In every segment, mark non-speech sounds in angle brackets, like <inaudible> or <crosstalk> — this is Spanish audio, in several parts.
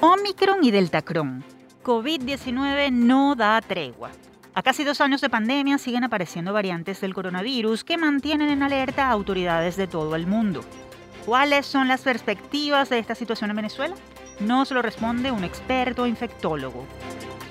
Omicron y Deltacron. COVID-19 no da tregua. A casi dos años de pandemia siguen apareciendo variantes del coronavirus que mantienen en alerta a autoridades de todo el mundo. ¿Cuáles son las perspectivas de esta situación en Venezuela? Nos lo responde un experto infectólogo.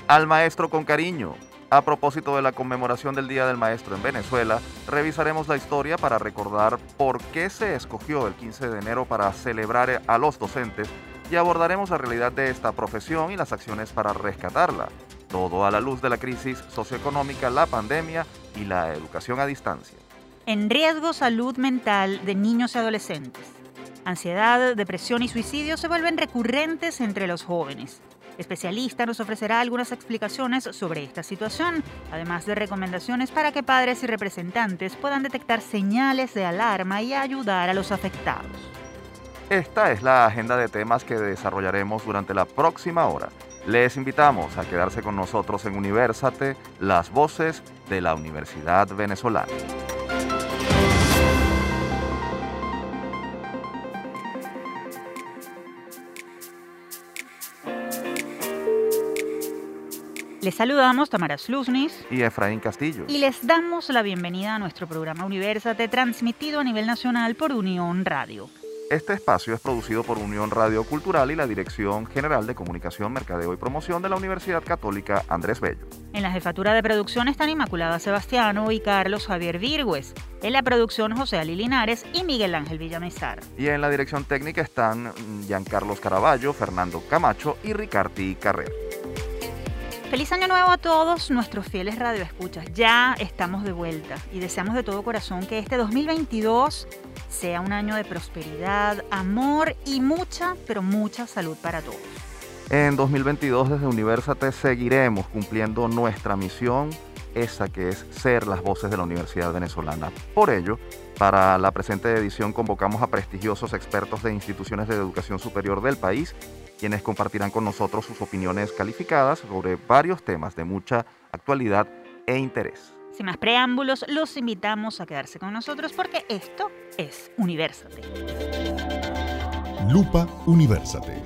Al maestro con cariño. A propósito de la conmemoración del Día del Maestro en Venezuela, revisaremos la historia para recordar por qué se escogió el 15 de enero para celebrar a los docentes y abordaremos la realidad de esta profesión y las acciones para rescatarla. Todo a la luz de la crisis socioeconómica, la pandemia y la educación a distancia. En riesgo salud mental de niños y adolescentes. Ansiedad, depresión y suicidio se vuelven recurrentes entre los jóvenes. Especialista nos ofrecerá algunas explicaciones sobre esta situación, además de recomendaciones para que padres y representantes puedan detectar señales de alarma y ayudar a los afectados. Esta es la agenda de temas que desarrollaremos durante la próxima hora. Les invitamos a quedarse con nosotros en Universate, las voces de la Universidad Venezolana. Les saludamos Tamara Sluznis y Efraín Castillo. Y les damos la bienvenida a nuestro programa Universate transmitido a nivel nacional por Unión Radio. Este espacio es producido por Unión Radio Cultural y la Dirección General de Comunicación, Mercadeo y Promoción de la Universidad Católica Andrés Bello. En la jefatura de producción están Inmaculada Sebastiano y Carlos Javier Virgües. En la producción José Ali Linares y Miguel Ángel Villamizar. Y en la dirección técnica están Giancarlos Caraballo, Fernando Camacho y Ricardi Carrer. Feliz año nuevo a todos nuestros fieles radioescuchas. Ya estamos de vuelta y deseamos de todo corazón que este 2022 sea un año de prosperidad, amor y mucha, pero mucha salud para todos. En 2022 desde Universate seguiremos cumpliendo nuestra misión, esa que es ser las voces de la Universidad Venezolana. Por ello, para la presente edición convocamos a prestigiosos expertos de instituciones de educación superior del país quienes compartirán con nosotros sus opiniones calificadas sobre varios temas de mucha actualidad e interés. Sin más preámbulos, los invitamos a quedarse con nosotros porque esto es Universate. Lupa Universate.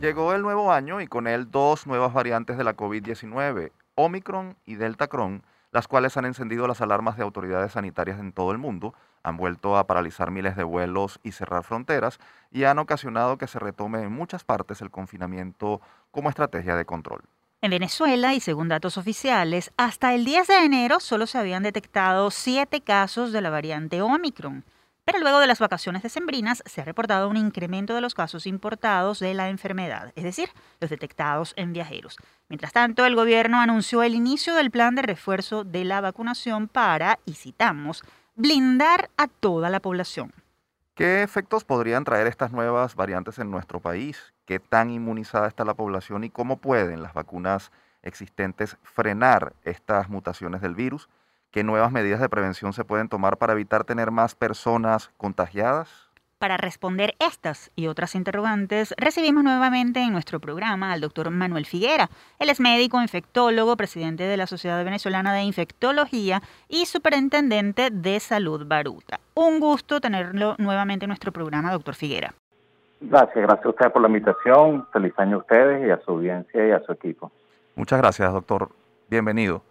Llegó el nuevo año y con él dos nuevas variantes de la COVID-19, Omicron y Delta Cron, las cuales han encendido las alarmas de autoridades sanitarias en todo el mundo, han vuelto a paralizar miles de vuelos y cerrar fronteras y han ocasionado que se retome en muchas partes el confinamiento como estrategia de control. En Venezuela, y según datos oficiales, hasta el 10 de enero solo se habían detectado siete casos de la variante Omicron. Pero luego de las vacaciones decembrinas se ha reportado un incremento de los casos importados de la enfermedad, es decir, los detectados en viajeros. Mientras tanto, el gobierno anunció el inicio del plan de refuerzo de la vacunación para, y citamos, blindar a toda la población. ¿Qué efectos podrían traer estas nuevas variantes en nuestro país? ¿Qué tan inmunizada está la población y cómo pueden las vacunas existentes frenar estas mutaciones del virus? ¿Qué nuevas medidas de prevención se pueden tomar para evitar tener más personas contagiadas? Para responder estas y otras interrogantes, recibimos nuevamente en nuestro programa al doctor Manuel Figuera. Él es médico, infectólogo, presidente de la Sociedad Venezolana de Infectología y superintendente de Salud Baruta. Un gusto tenerlo nuevamente en nuestro programa, doctor Figuera. Gracias, gracias a usted por la invitación. Feliz año a ustedes y a su audiencia y a su equipo. Muchas gracias, doctor. Bienvenido.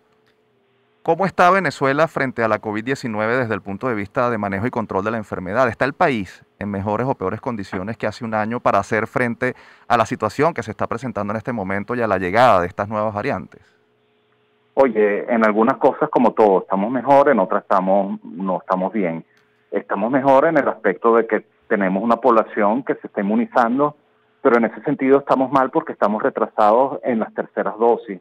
¿Cómo está Venezuela frente a la COVID-19 desde el punto de vista de manejo y control de la enfermedad? ¿Está el país en mejores o peores condiciones que hace un año para hacer frente a la situación que se está presentando en este momento y a la llegada de estas nuevas variantes? Oye, en algunas cosas como todo, estamos mejor, en otras estamos no estamos bien. Estamos mejor en el aspecto de que tenemos una población que se está inmunizando, pero en ese sentido estamos mal porque estamos retrasados en las terceras dosis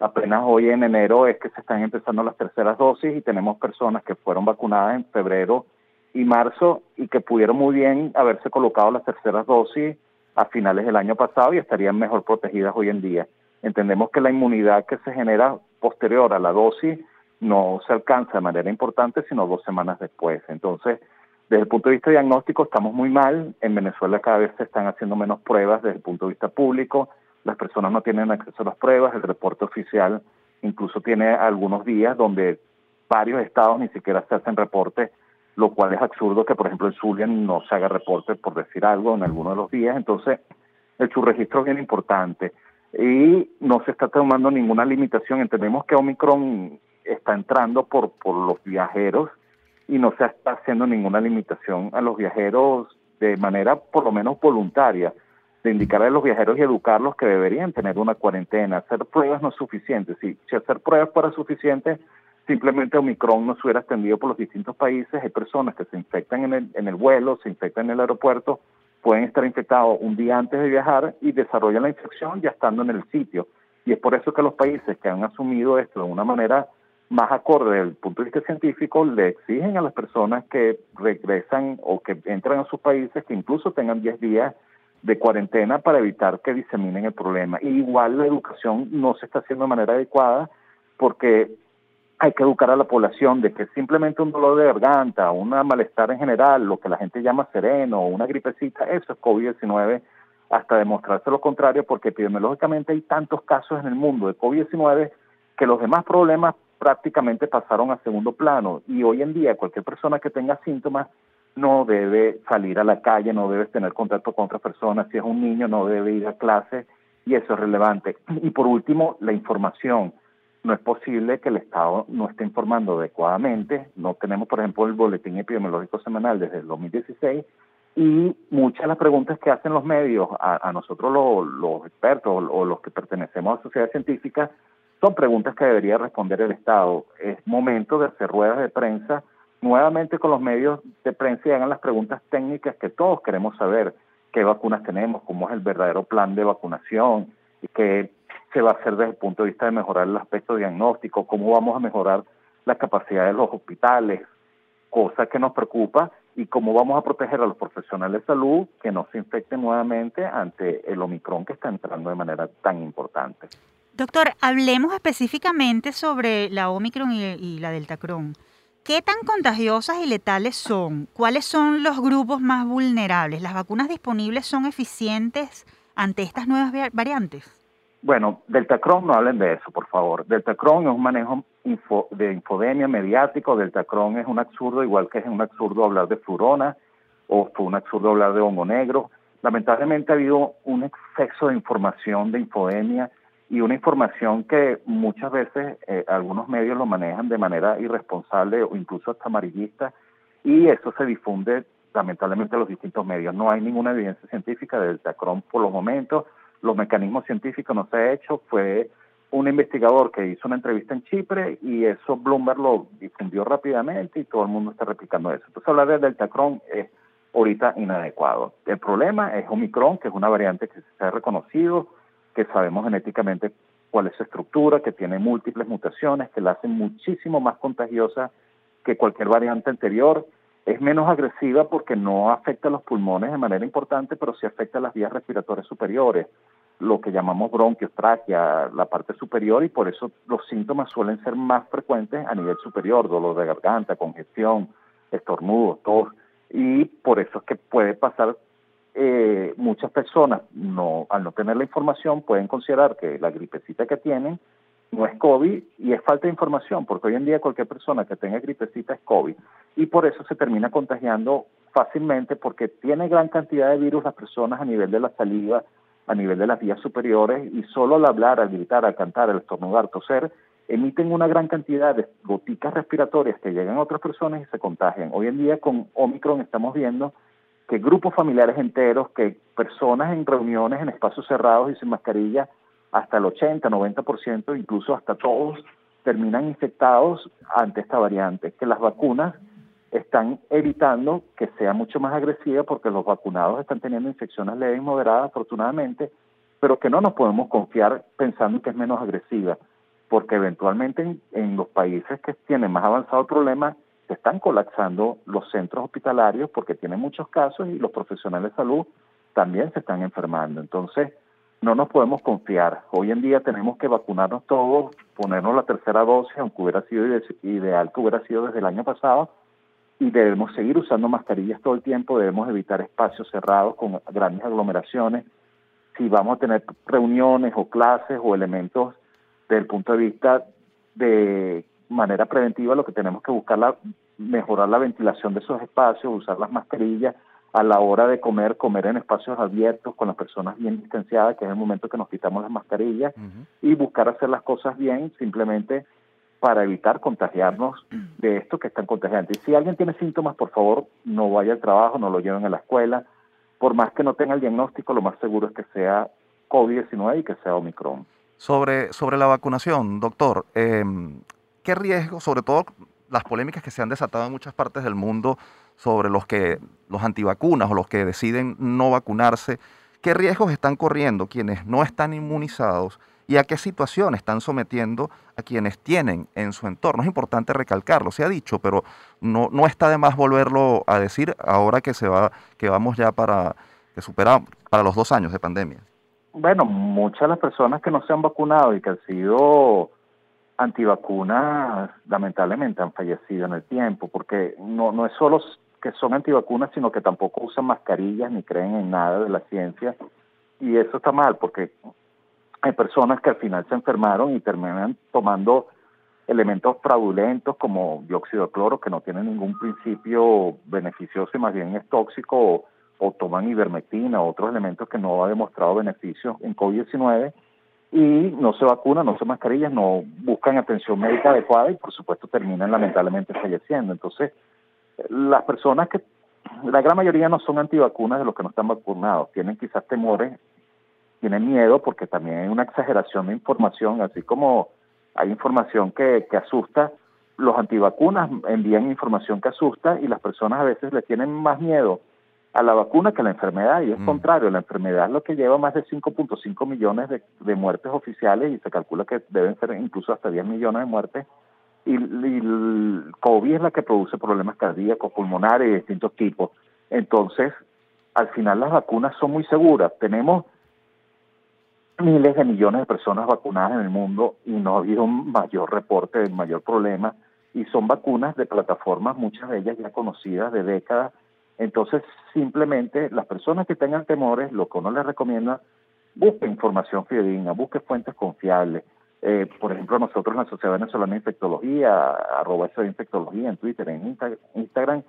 Apenas hoy en enero es que se están empezando las terceras dosis y tenemos personas que fueron vacunadas en febrero y marzo y que pudieron muy bien haberse colocado las terceras dosis a finales del año pasado y estarían mejor protegidas hoy en día. Entendemos que la inmunidad que se genera posterior a la dosis no se alcanza de manera importante sino dos semanas después. Entonces, desde el punto de vista diagnóstico estamos muy mal. En Venezuela cada vez se están haciendo menos pruebas desde el punto de vista público las personas no tienen acceso a las pruebas, el reporte oficial incluso tiene algunos días donde varios estados ni siquiera se hacen reportes lo cual es absurdo que, por ejemplo, en Zulia no se haga reporte por decir algo en alguno de los días. Entonces, el subregistro es bien importante y no se está tomando ninguna limitación. Entendemos que Omicron está entrando por, por los viajeros y no se está haciendo ninguna limitación a los viajeros de manera por lo menos voluntaria, de indicar a los viajeros y educarlos que deberían tener una cuarentena. Hacer pruebas no es suficiente. Si, si hacer pruebas fuera suficiente, simplemente Omicron no se hubiera extendido por los distintos países. Hay personas que se infectan en el, en el vuelo, se infectan en el aeropuerto, pueden estar infectados un día antes de viajar y desarrollan la infección ya estando en el sitio. Y es por eso que los países que han asumido esto de una manera más acorde desde el punto de vista científico, le exigen a las personas que regresan o que entran a sus países que incluso tengan 10 días de cuarentena para evitar que diseminen el problema. Y igual la educación no se está haciendo de manera adecuada porque hay que educar a la población de que simplemente un dolor de garganta, un malestar en general, lo que la gente llama sereno, una gripecita, eso es COVID-19 hasta demostrarse lo contrario, porque epidemiológicamente hay tantos casos en el mundo de COVID-19 que los demás problemas prácticamente pasaron a segundo plano y hoy en día cualquier persona que tenga síntomas no debe salir a la calle, no debe tener contacto con otras personas, si es un niño no debe ir a clase y eso es relevante. Y por último, la información. No es posible que el Estado no esté informando adecuadamente. No tenemos, por ejemplo, el boletín epidemiológico semanal desde el 2016 y muchas de las preguntas que hacen los medios a, nosotros los, expertos o, los que pertenecemos a la sociedad científica son preguntas que debería responder el Estado. Es momento de hacer ruedas de prensa nuevamente con los medios de prensa y hagan las preguntas técnicas que todos queremos saber. ¿Qué vacunas tenemos? ¿Cómo es el verdadero plan de vacunación? ¿Qué se va a hacer desde el punto de vista de mejorar el aspecto diagnóstico? ¿Cómo vamos a mejorar la capacidad de los hospitales? Cosa que nos preocupa y cómo vamos a proteger a los profesionales de salud que no se infecten nuevamente ante el Omicron que está entrando de manera tan importante. Doctor, hablemos específicamente sobre la Omicron y, la Deltacron. ¿Qué tan contagiosas y letales son? ¿Cuáles son los grupos más vulnerables? ¿Las vacunas disponibles son eficientes ante estas nuevas variantes? Bueno, Deltacron no hablen de eso, por favor. Deltacron es un manejo de infodemia mediático. Deltacron es un absurdo, igual que es un absurdo hablar de flurona o fue un absurdo hablar de hongo negro. Lamentablemente ha habido un exceso de información de infodemia y una información que muchas veces eh, algunos medios lo manejan de manera irresponsable o incluso hasta amarillista y eso se difunde lamentablemente a los distintos medios. No hay ninguna evidencia científica del Tacron por los momentos, los mecanismos científicos no se ha hecho, fue un investigador que hizo una entrevista en Chipre y eso Bloomberg lo difundió rápidamente y todo el mundo está replicando eso. Entonces hablar del Deltacron es ahorita inadecuado. El problema es Omicron, que es una variante que se ha reconocido, que sabemos genéticamente cuál es su estructura, que tiene múltiples mutaciones, que la hacen muchísimo más contagiosa que cualquier variante anterior. Es menos agresiva porque no afecta a los pulmones de manera importante, pero sí afecta a las vías respiratorias superiores, lo que llamamos bronquios, tráquea, la parte superior, y por eso los síntomas suelen ser más frecuentes a nivel superior, dolor de garganta, congestión, estornudos, tos, y por eso es que puede pasar eh, muchas personas no, al no tener la información pueden considerar que la gripecita que tienen no es COVID y es falta de información, porque hoy en día cualquier persona que tenga gripecita es COVID y por eso se termina contagiando fácilmente porque tiene gran cantidad de virus las personas a nivel de la saliva, a nivel de las vías superiores y solo al hablar, al gritar, al cantar, al estornudar, toser, emiten una gran cantidad de goticas respiratorias que llegan a otras personas y se contagian. Hoy en día con Omicron estamos viendo que grupos familiares enteros, que personas en reuniones en espacios cerrados y sin mascarilla, hasta el 80, 90%, incluso hasta todos, terminan infectados ante esta variante, que las vacunas están evitando que sea mucho más agresiva porque los vacunados están teniendo infecciones leves y moderadas, afortunadamente, pero que no nos podemos confiar pensando que es menos agresiva, porque eventualmente en, en los países que tienen más avanzado el problema, se están colapsando los centros hospitalarios porque tienen muchos casos y los profesionales de salud también se están enfermando. Entonces, no nos podemos confiar. Hoy en día tenemos que vacunarnos todos, ponernos la tercera dosis, aunque hubiera sido ideal que hubiera sido desde el año pasado, y debemos seguir usando mascarillas todo el tiempo, debemos evitar espacios cerrados con grandes aglomeraciones. Si vamos a tener reuniones o clases o elementos desde el punto de vista de manera preventiva lo que tenemos que buscar la mejorar la ventilación de esos espacios, usar las mascarillas, a la hora de comer, comer en espacios abiertos con las personas bien distanciadas, que es el momento que nos quitamos las mascarillas, y buscar hacer las cosas bien simplemente para evitar contagiarnos de esto que es tan contagiante. Y si alguien tiene síntomas, por favor, no vaya al trabajo, no lo lleven a la escuela. Por más que no tenga el diagnóstico, lo más seguro es que sea COVID-19 y que sea Omicron. Sobre, sobre la vacunación, doctor, eh, ¿qué riesgo, sobre todo las polémicas que se han desatado en muchas partes del mundo sobre los que los antivacunas o los que deciden no vacunarse, qué riesgos están corriendo quienes no están inmunizados y a qué situación están sometiendo a quienes tienen en su entorno. Es importante recalcarlo, se ha dicho, pero no, no está de más volverlo a decir ahora que se va, que vamos ya para que superamos para los dos años de pandemia. Bueno, muchas de las personas que no se han vacunado y que han sido antivacunas lamentablemente han fallecido en el tiempo, porque no, no es solo que son antivacunas, sino que tampoco usan mascarillas ni creen en nada de la ciencia. Y eso está mal, porque hay personas que al final se enfermaron y terminan tomando elementos fraudulentos como dióxido de cloro, que no tienen ningún principio beneficioso y más bien es tóxico, o, o toman ivermectina, otros elementos que no ha demostrado beneficios en COVID-19 y no se vacunan, no se mascarillas, no buscan atención médica adecuada y por supuesto terminan lamentablemente falleciendo. Entonces, las personas que, la gran mayoría no son antivacunas de los que no están vacunados, tienen quizás temores, tienen miedo porque también hay una exageración de información, así como hay información que, que asusta, los antivacunas envían información que asusta y las personas a veces le tienen más miedo a la vacuna que a la enfermedad, y es mm. contrario, la enfermedad es lo que lleva más de 5.5 millones de, de, muertes oficiales y se calcula que deben ser incluso hasta 10 millones de muertes, y, el COVID es la que produce problemas cardíacos, pulmonares de distintos tipos. Entonces, al final las vacunas son muy seguras. Tenemos miles de millones de personas vacunadas en el mundo y no ha habido un mayor reporte, un mayor problema, y son vacunas de plataformas, muchas de ellas ya conocidas de décadas, entonces, simplemente las personas que tengan temores, lo que uno les recomienda, busque información fidedigna, busque fuentes confiables. Eh, por ejemplo, nosotros en la Sociedad Venezolana de Infectología, arroba de infectología en Twitter, en Instagram,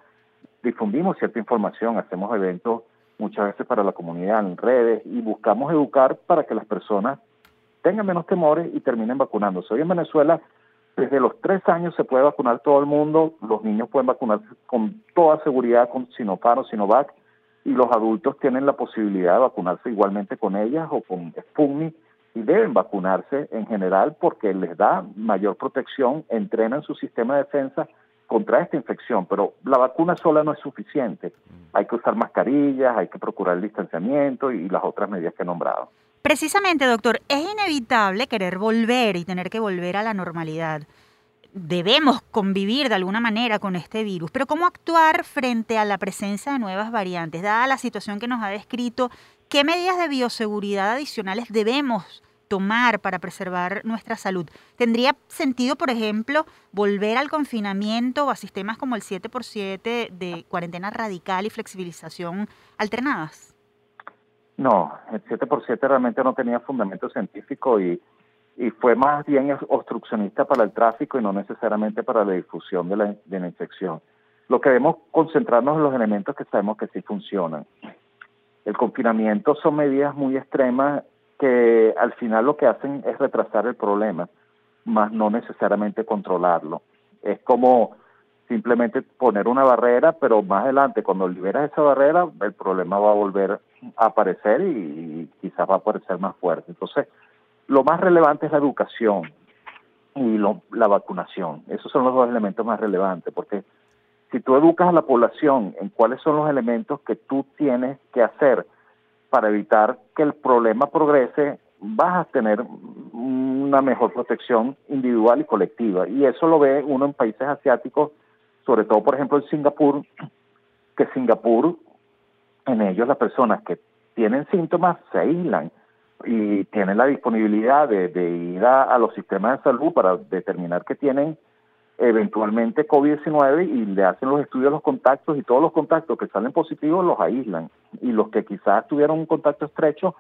difundimos cierta información, hacemos eventos muchas veces para la comunidad en redes y buscamos educar para que las personas tengan menos temores y terminen vacunándose. Hoy en Venezuela desde los tres años se puede vacunar todo el mundo, los niños pueden vacunarse con toda seguridad con Sinopharm o Sinovac y los adultos tienen la posibilidad de vacunarse igualmente con ellas o con Sputnik y deben vacunarse en general porque les da mayor protección, entrenan su sistema de defensa contra esta infección, pero la vacuna sola no es suficiente. Hay que usar mascarillas, hay que procurar el distanciamiento y las otras medidas que he nombrado. Precisamente, doctor, es inevitable querer volver y tener que volver a la normalidad. Debemos convivir de alguna manera con este virus, pero ¿cómo actuar frente a la presencia de nuevas variantes? Dada la situación que nos ha descrito, ¿qué medidas de bioseguridad adicionales debemos tomar para preservar nuestra salud? ¿Tendría sentido, por ejemplo, volver al confinamiento o a sistemas como el 7x7 de cuarentena radical y flexibilización alternadas? No, el 7x7 realmente no tenía fundamento científico y, y fue más bien obstruccionista para el tráfico y no necesariamente para la difusión de la, de la infección. Lo que debemos concentrarnos en los elementos que sabemos que sí funcionan. El confinamiento son medidas muy extremas que al final lo que hacen es retrasar el problema, más no necesariamente controlarlo. Es como simplemente poner una barrera, pero más adelante, cuando liberas esa barrera, el problema va a volver a aparecer y, quizás va a aparecer más fuerte. Entonces, lo más relevante es la educación y la vacunación. Esos son los dos elementos más relevantes, porque si tú educas a la población en cuáles son los elementos que tú tienes que hacer para evitar que el problema progrese, vas a tener una mejor protección individual y colectiva. Y eso lo ve uno en países asiáticos sobre todo por ejemplo en Singapur, que Singapur, en ellos las personas que tienen síntomas se aíslan y tienen la disponibilidad de, ir a, los sistemas de salud para determinar que tienen eventualmente COVID-19 y le hacen los estudios de los contactos y todos los contactos que salen positivos los aíslan y los que quizás tuvieron un contacto estrecho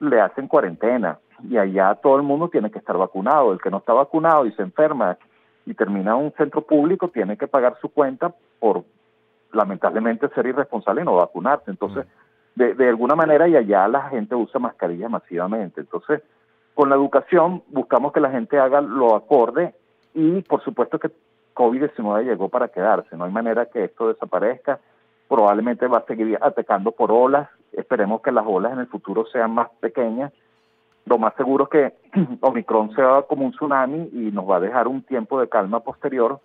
le hacen cuarentena y allá todo el mundo tiene que estar vacunado. El que no está vacunado y se enferma y termina en un centro público, tiene que pagar su cuenta por lamentablemente ser irresponsable y no vacunarse. Entonces, de, de alguna manera y allá la gente usa mascarillas masivamente. Entonces, con la educación buscamos que la gente haga lo acorde y por supuesto que COVID-19 llegó para quedarse, no hay manera que esto desaparezca, probablemente va a seguir atacando por olas, esperemos que las olas en el futuro sean más pequeñas, lo más seguro es que <clears throat> Omicron sea como un tsunami y nos va a dejar un tiempo de calma posterior,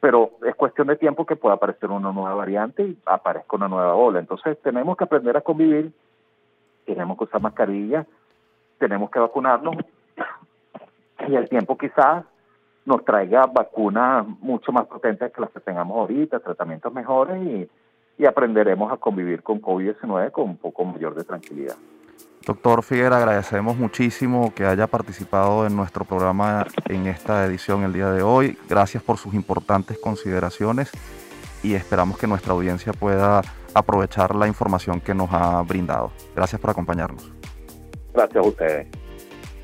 pero es cuestión de tiempo que pueda aparecer una nueva variante y aparezca una nueva ola. Entonces tenemos que aprender a convivir, tenemos que usar mascarillas, tenemos que vacunarnos <clears throat> y el tiempo quizás nos traiga vacunas mucho más potentes que las que tengamos ahorita, tratamientos mejores y, y aprenderemos a convivir con COVID-19 con un poco mayor de tranquilidad. Doctor Figuera, agradecemos muchísimo que haya participado en nuestro programa en esta edición el día de hoy. Gracias por sus importantes consideraciones y esperamos que nuestra audiencia pueda aprovechar la información que nos ha brindado. Gracias por acompañarnos. Gracias a ustedes.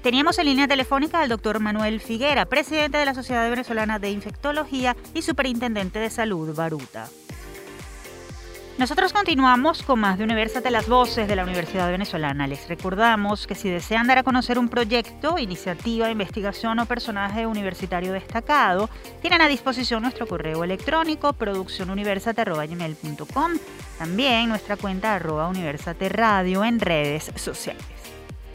Teníamos en línea telefónica al doctor Manuel Figuera, presidente de la Sociedad Venezolana de Infectología y superintendente de salud Baruta. Nosotros continuamos con más de Universate las Voces de la Universidad Venezolana. Les recordamos que si desean dar a conocer un proyecto, iniciativa, investigación o personaje universitario destacado, tienen a disposición nuestro correo electrónico produccionuniversate.com, también nuestra cuenta arroba Universate Radio en redes sociales.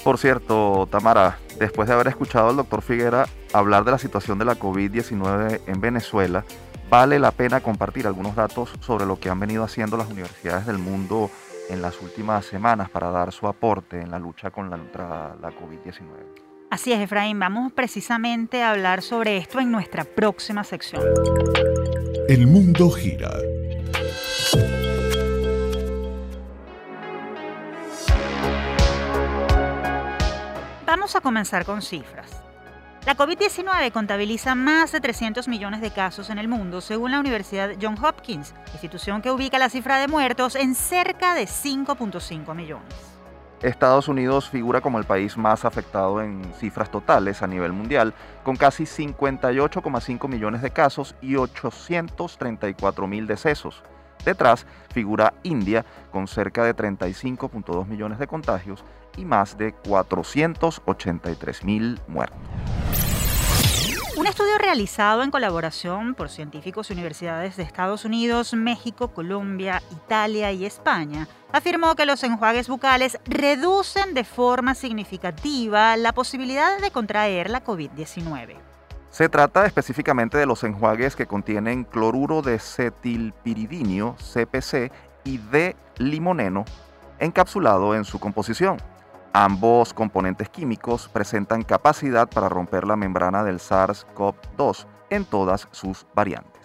Por cierto, Tamara, después de haber escuchado al doctor Figuera hablar de la situación de la COVID-19 en Venezuela, vale la pena compartir algunos datos sobre lo que han venido haciendo las universidades del mundo en las últimas semanas para dar su aporte en la lucha con la, la COVID-19. Así es, Efraín, vamos precisamente a hablar sobre esto en nuestra próxima sección. El mundo gira. Vamos a comenzar con cifras. La COVID-19 contabiliza más de 300 millones de casos en el mundo, según la Universidad Johns Hopkins, institución que ubica la cifra de muertos en cerca de 5.5 millones. Estados Unidos figura como el país más afectado en cifras totales a nivel mundial, con casi 58,5 millones de casos y 834 mil decesos. Detrás figura India, con cerca de 35.2 millones de contagios y más de 483 mil muertos. Un estudio realizado en colaboración por científicos y universidades de Estados Unidos, México, Colombia, Italia y España afirmó que los enjuagues bucales reducen de forma significativa la posibilidad de contraer la COVID-19. Se trata específicamente de los enjuagues que contienen cloruro de cetilpiridinio, CPC, y de limoneno encapsulado en su composición. Ambos componentes químicos presentan capacidad para romper la membrana del SARS-CoV-2 en todas sus variantes.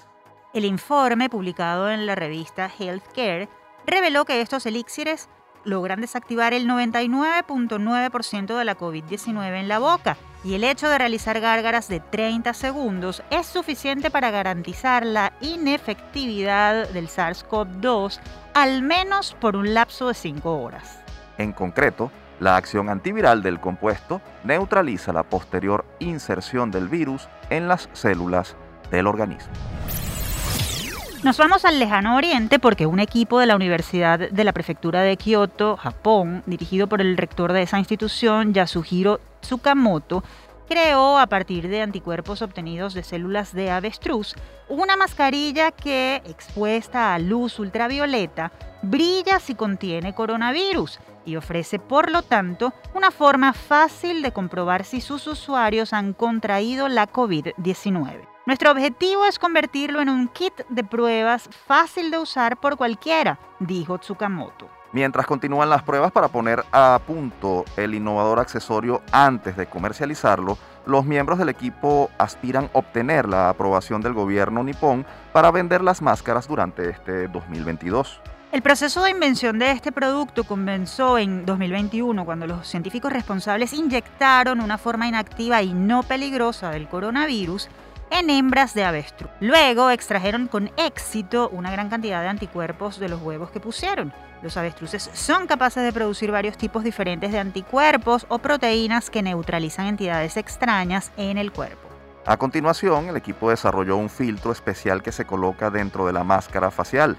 El informe publicado en la revista Healthcare reveló que estos elixires logran desactivar el 99.9% de la COVID-19 en la boca y el hecho de realizar gárgaras de 30 segundos es suficiente para garantizar la inefectividad del SARS-CoV-2 al menos por un lapso de 5 horas. En concreto, la acción antiviral del compuesto neutraliza la posterior inserción del virus en las células del organismo. Nos vamos al lejano oriente porque un equipo de la Universidad de la Prefectura de Kioto, Japón, dirigido por el rector de esa institución, Yasuhiro Tsukamoto, creó a partir de anticuerpos obtenidos de células de avestruz una mascarilla que, expuesta a luz ultravioleta, brilla si contiene coronavirus y ofrece, por lo tanto, una forma fácil de comprobar si sus usuarios han contraído la COVID-19. Nuestro objetivo es convertirlo en un kit de pruebas fácil de usar por cualquiera, dijo Tsukamoto. Mientras continúan las pruebas para poner a punto el innovador accesorio antes de comercializarlo, los miembros del equipo aspiran obtener la aprobación del gobierno nipón para vender las máscaras durante este 2022. El proceso de invención de este producto comenzó en 2021 cuando los científicos responsables inyectaron una forma inactiva y no peligrosa del coronavirus en hembras de avestruz. Luego extrajeron con éxito una gran cantidad de anticuerpos de los huevos que pusieron. Los avestruces son capaces de producir varios tipos diferentes de anticuerpos o proteínas que neutralizan entidades extrañas en el cuerpo. A continuación, el equipo desarrolló un filtro especial que se coloca dentro de la máscara facial.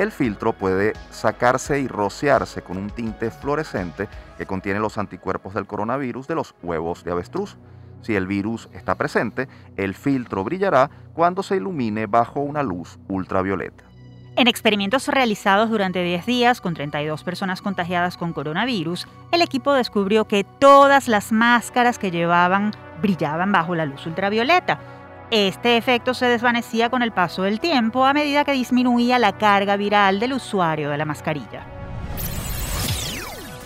El filtro puede sacarse y rociarse con un tinte fluorescente que contiene los anticuerpos del coronavirus de los huevos de avestruz. Si el virus está presente, el filtro brillará cuando se ilumine bajo una luz ultravioleta. En experimentos realizados durante 10 días con 32 personas contagiadas con coronavirus, el equipo descubrió que todas las máscaras que llevaban brillaban bajo la luz ultravioleta. Este efecto se desvanecía con el paso del tiempo a medida que disminuía la carga viral del usuario de la mascarilla.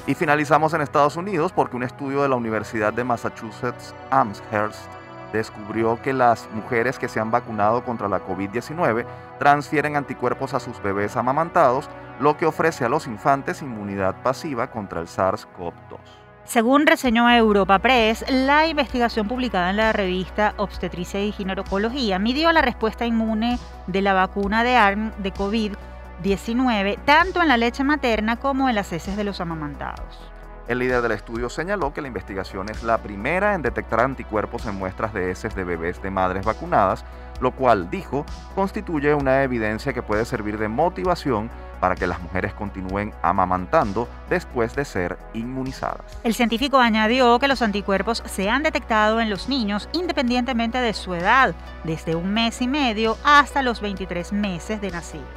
Y finalizamos en Estados Unidos porque un estudio de la Universidad de Massachusetts Amherst descubrió que las mujeres que se han vacunado contra la COVID-19 transfieren anticuerpos a sus bebés amamantados, lo que ofrece a los infantes inmunidad pasiva contra el SARS-CoV-2. Según reseñó Europa Press, la investigación publicada en la revista Obstetricia y Ginecología midió la respuesta inmune de la vacuna de ARM de COVID-19 tanto en la leche materna como en las heces de los amamantados. El líder del estudio señaló que la investigación es la primera en detectar anticuerpos en muestras de heces de bebés de madres vacunadas, lo cual, dijo, constituye una evidencia que puede servir de motivación para que las mujeres continúen amamantando después de ser inmunizadas. El científico añadió que los anticuerpos se han detectado en los niños independientemente de su edad, desde un mes y medio hasta los 23 meses de nacidos.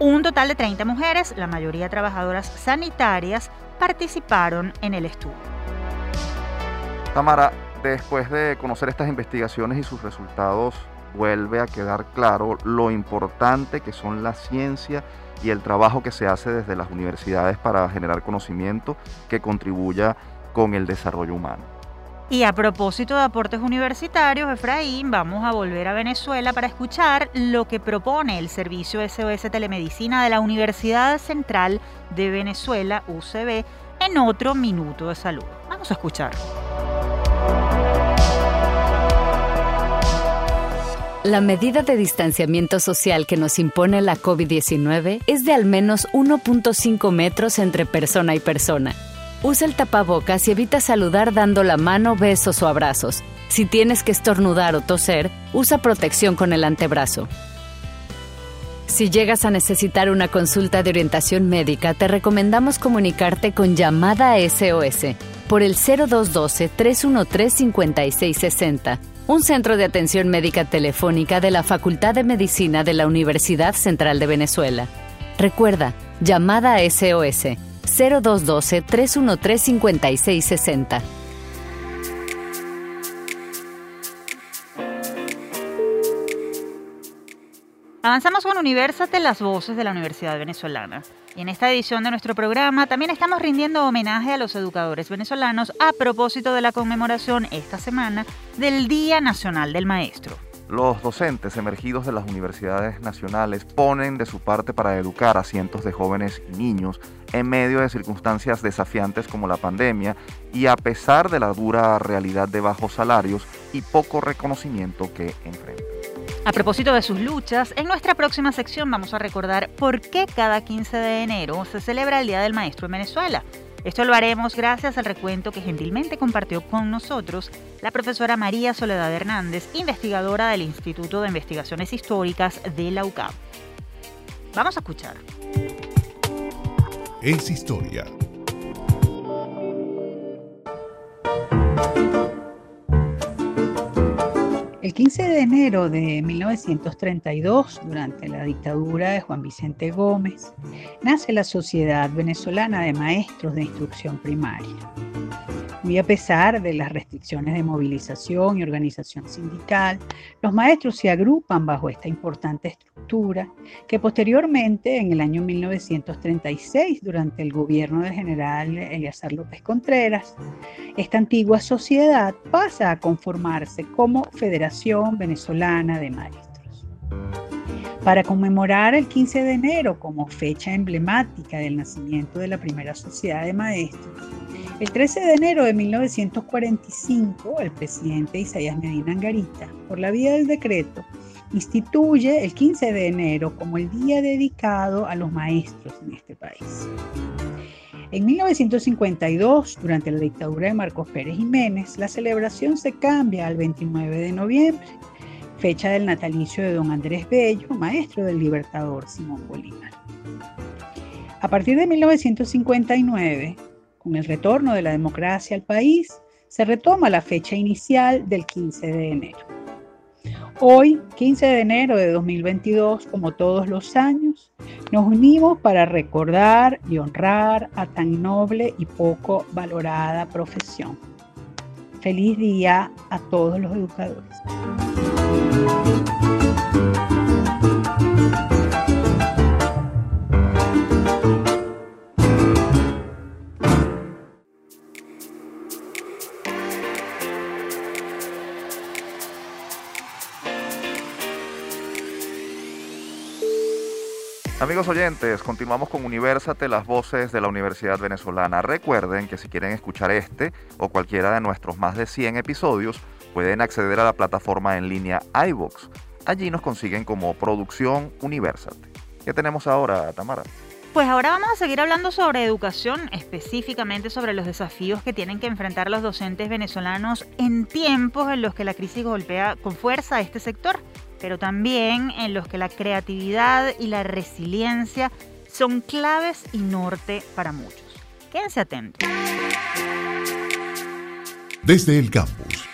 Un total de 30 mujeres, la mayoría trabajadoras sanitarias, participaron en el estudio. Tamara, después de conocer estas investigaciones y sus resultados, vuelve a quedar claro lo importante que son la ciencia y el trabajo que se hace desde las universidades para generar conocimiento que contribuya con el desarrollo humano. Y a propósito de aportes universitarios, Efraín, vamos a volver a Venezuela para escuchar lo que propone el Servicio SOS Telemedicina de la Universidad Central de Venezuela, UCB, en otro minuto de salud. Vamos a escuchar. La medida de distanciamiento social que nos impone la COVID-19 es de al menos 1.5 metros entre persona y persona Usa el tapabocas y evita saludar dando la mano, besos o abrazos. Si tienes que estornudar o toser, usa protección con el antebrazo. Si llegas a necesitar una consulta de orientación médica, te recomendamos comunicarte con llamada SOS por el 0212-313-5660, un centro de atención médica telefónica de la Facultad de Medicina de la Universidad Central de Venezuela. Recuerda, llamada SOS 0212-313-5660. Avanzamos con Universate, las voces de la Universidad Venezolana. Y en esta edición de nuestro programa también estamos rindiendo homenaje a los educadores venezolanos a propósito de la conmemoración esta semana del Día Nacional del Maestro. Los docentes emergidos de las universidades nacionales ponen de su parte para educar a cientos de jóvenes y niños en medio de circunstancias desafiantes como la pandemia y a pesar de la dura realidad de bajos salarios y poco reconocimiento que enfrentan. A propósito de sus luchas, en nuestra próxima sección vamos a recordar por qué cada 15 de enero se celebra el Día del Maestro en Venezuela esto lo haremos gracias al recuento que gentilmente compartió con nosotros la profesora María Soledad Hernández, investigadora del Instituto de Investigaciones Históricas de la UCAP. Vamos a escuchar. Es historia. El 15 de enero de 1932, durante la dictadura de Juan Vicente Gómez, nace la Sociedad Venezolana de Maestros de Instrucción Primaria. Muy a pesar de las restricciones de movilización y organización sindical, los maestros se agrupan bajo esta importante estructura que posteriormente, en el año 1936, durante el gobierno del general Eleazar López Contreras, esta antigua sociedad pasa a conformarse como Federación Venezolana de Maestros. Para conmemorar el 15 de enero como fecha emblemática del nacimiento de la primera sociedad de maestros, el 13 de enero de 1945, el presidente Isaías Medina Angarita, por la vía del decreto, instituye el 15 de enero como el día dedicado a los maestros en este país. En 1952, durante la dictadura de Marcos Pérez Jiménez, la celebración se cambia al 29 de noviembre, fecha del natalicio de don Andrés Bello, maestro del libertador Simón Bolívar. A partir de 1959, con el retorno de la democracia al país, se retoma la fecha inicial del 15 de enero. Hoy, 15 de enero de 2022, como todos los años, nos unimos para recordar y honrar a tan noble y poco valorada profesión. Feliz día a todos los educadores. Amigos oyentes, continuamos con Universate, las voces de la Universidad Venezolana. Recuerden que si quieren escuchar este o cualquiera de nuestros más de 100 episodios, pueden acceder a la plataforma en línea iVox. Allí nos consiguen como Producción Universate. ¿Qué tenemos ahora, Tamara? Pues ahora vamos a seguir hablando sobre educación, específicamente sobre los desafíos que tienen que enfrentar los docentes venezolanos en tiempos en los que la crisis golpea con fuerza a este sector pero también en los que la creatividad y la resiliencia son claves y norte para muchos. Quédense atentos. Desde el campus.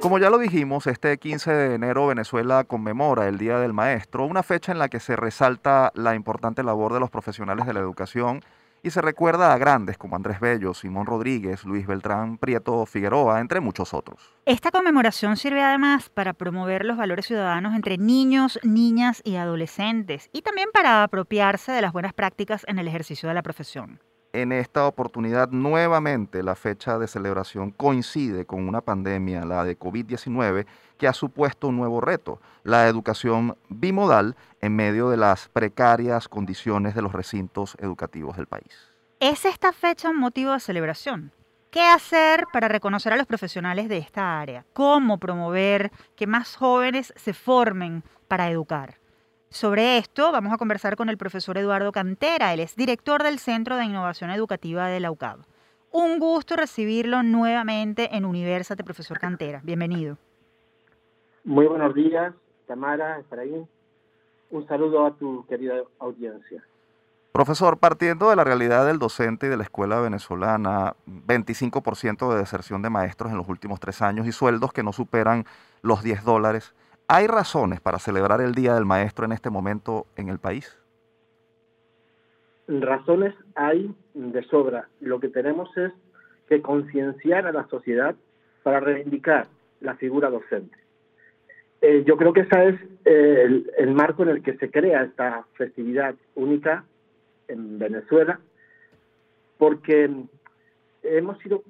Como ya lo dijimos, este 15 de enero Venezuela conmemora el Día del Maestro, una fecha en la que se resalta la importante labor de los profesionales de la educación y se recuerda a grandes como Andrés Bello, Simón Rodríguez, Luis Beltrán Prieto Figueroa, entre muchos otros. Esta conmemoración sirve además para promover los valores ciudadanos entre niños, niñas y adolescentes y también para apropiarse de las buenas prácticas en el ejercicio de la profesión. En esta oportunidad nuevamente la fecha de celebración coincide con una pandemia, la de COVID-19, que ha supuesto un nuevo reto, la educación bimodal en medio de las precarias condiciones de los recintos educativos del país. ¿Es esta fecha un motivo de celebración? ¿Qué hacer para reconocer a los profesionales de esta área? ¿Cómo promover que más jóvenes se formen para educar? Sobre esto vamos a conversar con el profesor Eduardo Cantera, él es director del Centro de Innovación Educativa de la UCAB. Un gusto recibirlo nuevamente en Universate, profesor Cantera. Bienvenido. Muy buenos días, Tamara, Efraín. Un saludo a tu querida audiencia. Profesor, partiendo de la realidad del docente y de la escuela venezolana, 25% de deserción de maestros en los últimos tres años y sueldos que no superan los 10 dólares, ¿hay razones para celebrar el Día del Maestro en este momento en el país? Razones hay de sobra. Lo que tenemos es que concienciar a la sociedad para reivindicar la figura docente. Eh, yo creo que ese es eh, el, marco en el que se crea esta festividad única en Venezuela, porque hemos sido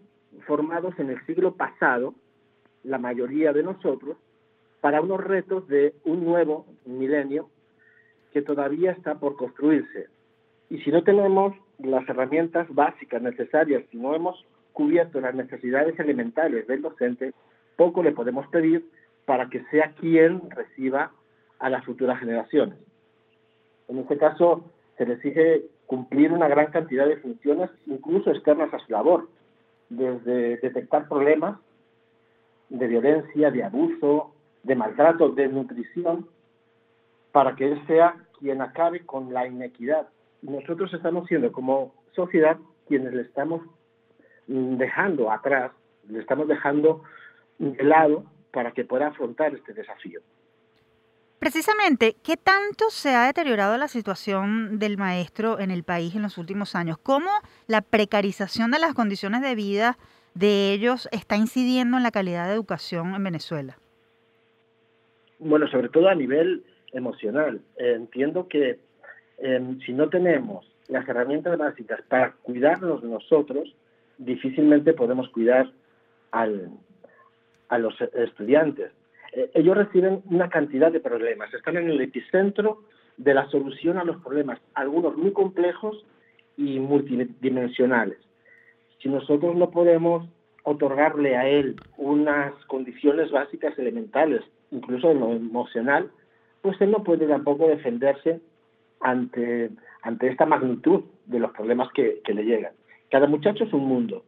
formados en el siglo pasado, la mayoría de nosotros, para unos retos de un nuevo milenio que todavía está por construirse. Y si no tenemos las herramientas básicas necesarias, si no hemos cubierto las necesidades elementales del docente, poco le podemos pedir para que sea quien reciba a las futuras generaciones. En este caso, se le exige cumplir una gran cantidad de funciones, incluso externas a su labor, desde detectar problemas de violencia, de abuso, de maltrato, de nutrición, para que él sea quien acabe con la inequidad. Nosotros estamos siendo como sociedad quienes le estamos dejando atrás, le estamos dejando de lado para que pueda afrontar este desafío. Precisamente, ¿qué tanto se ha deteriorado la situación del maestro en el país en los últimos años? ¿Cómo la precarización de las condiciones de vida de ellos está incidiendo en la calidad de educación en Venezuela? Bueno, sobre todo a nivel emocional. entiendo que em, si no tenemos las herramientas básicas para cuidarnos nosotros, difícilmente podemos cuidar al, a los estudiantes. Eh, ellos reciben una cantidad de problemas, están en el epicentro de la solución a los problemas, algunos muy complejos y multidimensionales. Si nosotros no podemos otorgarle a él unas condiciones básicas elementales incluso en lo emocional, pues él no puede tampoco defenderse ante, ante esta magnitud de los problemas que, le llegan. Cada muchacho es un mundo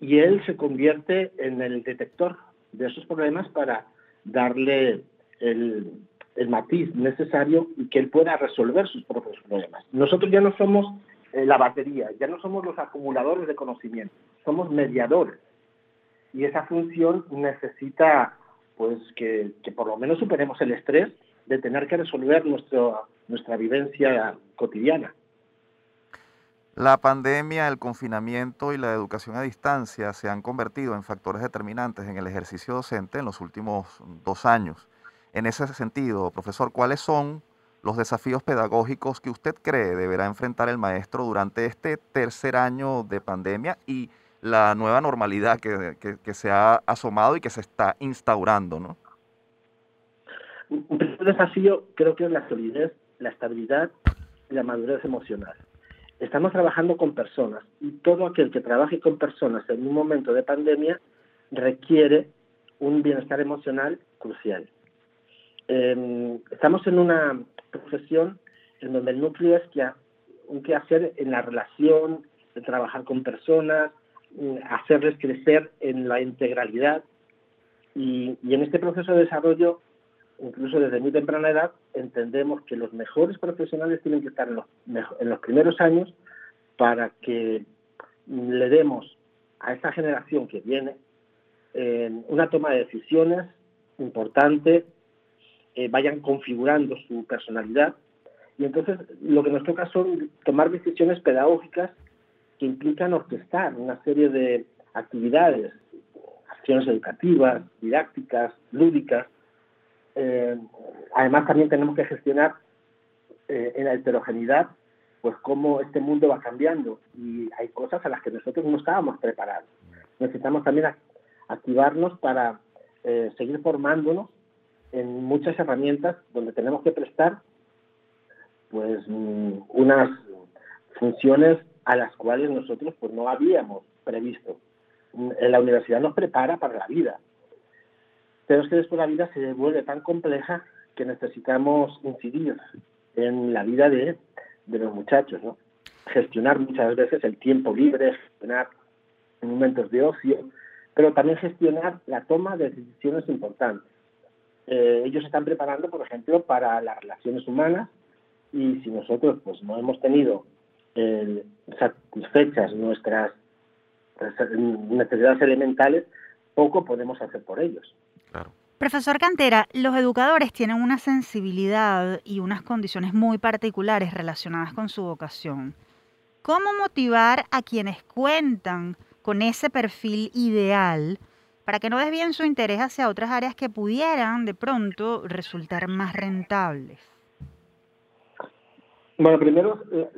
y él se convierte en el detector de esos problemas para darle el, el matiz necesario y que él pueda resolver sus propios problemas. Nosotros ya no somos eh, la batería, ya no somos los acumuladores de conocimiento, somos mediadores. Y esa función necesita pues que, que por lo menos superemos el estrés de tener que resolver nuestro, nuestra vivencia cotidiana. La pandemia, el confinamiento y la educación a distancia se han convertido en factores determinantes en el ejercicio docente en los últimos dos años. En ese sentido, profesor, ¿cuáles son los desafíos pedagógicos que usted cree deberá enfrentar el maestro durante este tercer año de pandemia y la nueva normalidad que, se ha asomado y que se está instaurando? ¿no? Un primer desafío creo que es la solidez, la estabilidad y la madurez emocional. Estamos trabajando con personas y todo aquel que trabaje con personas en un momento de pandemia requiere un bienestar emocional crucial. Em, estamos en una profesión en donde el núcleo es que un hacer en la relación, de trabajar con personas, mm, hacerles crecer en la integralidad. Y, en este proceso de desarrollo, incluso desde muy temprana edad, entendemos que los mejores profesionales tienen que estar en los, en los primeros años para que le demos a esta generación que viene eh, una toma de decisiones importante eh, vayan configurando su personalidad. Y entonces lo que nos toca son tomar decisiones pedagógicas que implican orquestar una serie de actividades, acciones educativas, didácticas, lúdicas. Eh, además también tenemos que gestionar eh, en la heterogeneidad pues cómo este mundo va cambiando y hay cosas a las que nosotros no estábamos preparados. Necesitamos también activarnos para seguir formándonos en muchas herramientas donde tenemos que prestar pues mm, unas funciones a las cuales nosotros pues no habíamos previsto. En la universidad nos prepara para la vida, pero es que después la vida se vuelve tan compleja que necesitamos incidir en la vida de, de los muchachos, ¿no? Gestionar muchas veces el tiempo libre, gestionar momentos de ocio, pero también gestionar la toma de decisiones importantes. Eh, ellos están preparando, por ejemplo, para las relaciones humanas y si nosotros pues no hemos tenido satisfechas nuestras necesidades elementales, poco podemos hacer por ellos. Profesor Cantera, los educadores tienen una sensibilidad y unas condiciones muy particulares relacionadas con su vocación. ¿Cómo motivar a quienes cuentan con ese perfil ideal para que no desvíen su interés hacia otras áreas que pudieran de pronto resultar más rentables? Bueno, primero, eh,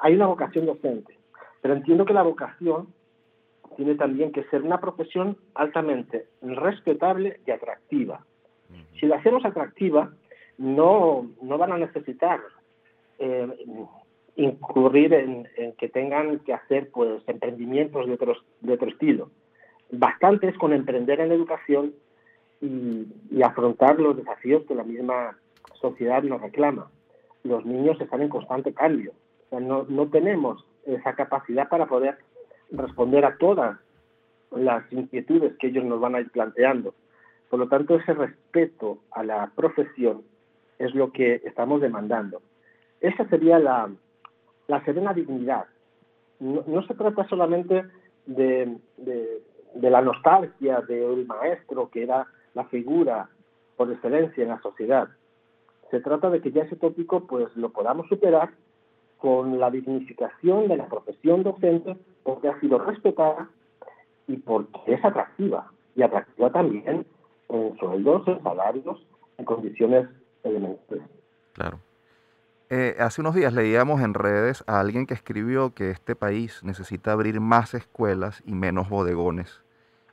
hay una vocación docente, pero entiendo que la vocación tiene también que ser una profesión altamente respetable y atractiva. Si la hacemos atractiva, no, no van a necesitar eh, incurrir en, que tengan que hacer pues emprendimientos de otro, de otro estilo bastante es con emprender en educación y, afrontar los desafíos que la misma sociedad nos reclama. Los niños están en constante cambio. no, no tenemos esa capacidad para poder responder a todas las inquietudes que ellos nos van a ir planteando. Por lo tanto, ese respeto a la profesión es lo que estamos demandando. Esa sería la, la serena dignidad. No, se trata solamente de, de la nostalgia del maestro, que era la figura por excelencia en la sociedad. Se trata de que ya ese tópico pues lo podamos superar con la dignificación de la profesión docente porque ha sido respetada y porque es atractiva y atractiva también en sueldos, en salarios, en condiciones elementales. Claro. Eh, hace unos días leíamos en redes a alguien que escribió que este país necesita abrir más escuelas y menos bodegones.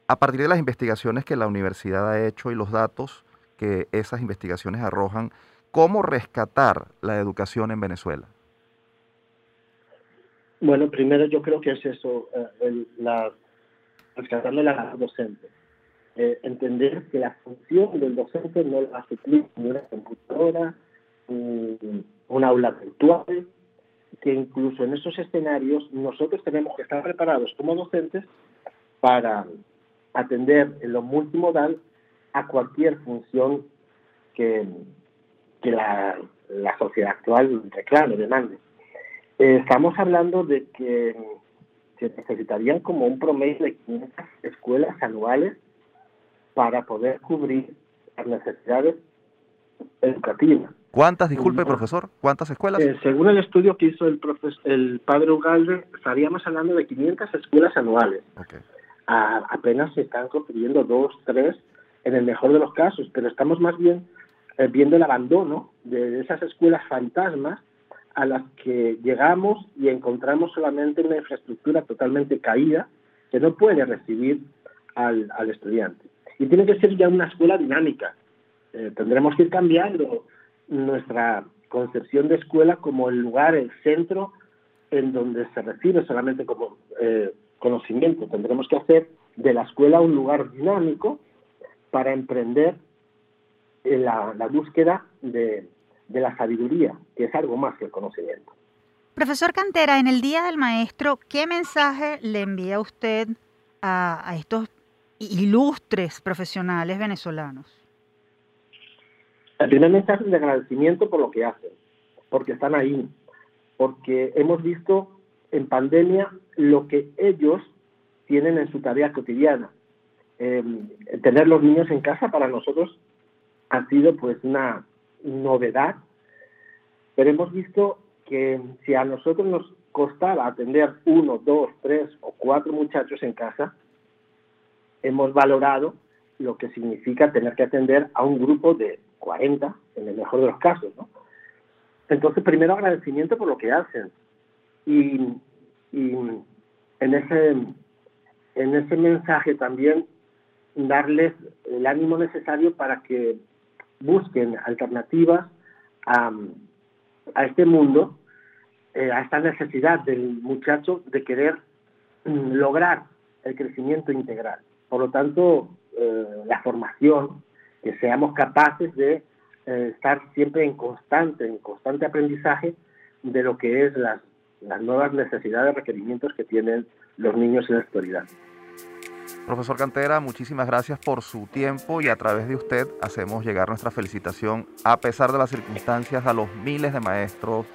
A partir de las investigaciones que la universidad ha hecho y los datos que esas investigaciones arrojan, ¿cómo rescatar la educación en Venezuela? Bueno, primero yo creo que es eso, eh, la, rescatarle la docente. eh, entender que la función del docente no la hace ni una computadora, un aula virtual, que incluso en esos escenarios nosotros tenemos que estar preparados como docentes para atender en lo multimodal a cualquier función que, que la, la sociedad actual reclame, demande. Eh, estamos hablando de que se necesitarían como un promedio de 500 escuelas anuales para poder cubrir las necesidades educativas. ¿Cuántas, disculpe, profesor? ¿Cuántas escuelas? Eh, según el estudio que hizo el, el padre Ugalde, estaríamos hablando de 500 escuelas anuales. apenas se están construyendo dos, tres, en el mejor de los casos, pero estamos más bien eh, viendo el abandono de esas escuelas fantasmas a las que llegamos y encontramos solamente una infraestructura totalmente caída que no puede recibir al, estudiante. Y tiene que ser ya una escuela dinámica. Eh, tendremos que ir cambiando nuestra concepción de escuela como el lugar, el centro en donde se recibe solamente como eh, conocimiento. Tendremos que hacer de la escuela un lugar dinámico para emprender la, la búsqueda de, de la sabiduría, que es algo más que el conocimiento. Profesor Cantera, en el Día del Maestro, ¿qué mensaje le envía usted a, a estos ilustres profesionales venezolanos? El primer mensaje es de agradecimiento por lo que hacen, porque están ahí, porque hemos visto en pandemia lo que ellos tienen en su tarea cotidiana. Em, tener los niños en casa para nosotros ha sido pues una novedad, pero hemos visto que si a nosotros nos costaba atender uno, dos, tres o cuatro muchachos en casa, hemos valorado lo que significa tener que atender a un grupo de 40, en el mejor de los casos, ¿no? Entonces, primero agradecimiento por lo que hacen. Y, en, ese, en ese mensaje también darles el ánimo necesario para que busquen alternativas a, a este mundo, eh, a esta necesidad del muchacho de querer mm, lograr el crecimiento integral. Por lo tanto, eh, la formación, que seamos capaces de eh, estar siempre en constante, en constante aprendizaje de lo que es las, las nuevas necesidades, requerimientos que tienen los niños en la actualidad. Profesor Cantera, muchísimas gracias por su tiempo y a través de usted hacemos llegar nuestra felicitación, a pesar de las circunstancias, a los miles de maestros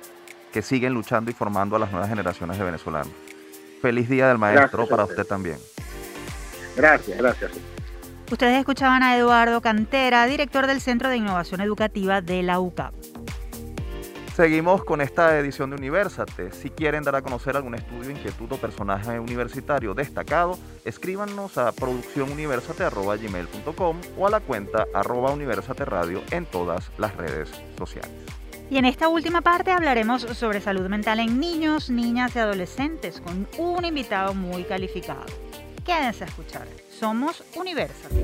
que siguen luchando y formando a las nuevas generaciones de venezolanos. Feliz Día del Maestro para usted también. Gracias, gracias. Ustedes escuchaban a Eduardo Cantera, director del Centro de Innovación Educativa de la UCAP. Seguimos con esta edición de Universate. Si quieren dar a conocer algún estudio, inquietud o personaje universitario destacado, escríbanos a producciónuniversate.gmail.com o a la cuenta arroba universate radio en todas las redes sociales. Y en esta última parte hablaremos sobre salud mental en niños, niñas y adolescentes con un invitado muy calificado. Quédense a escuchar. Somos Universate.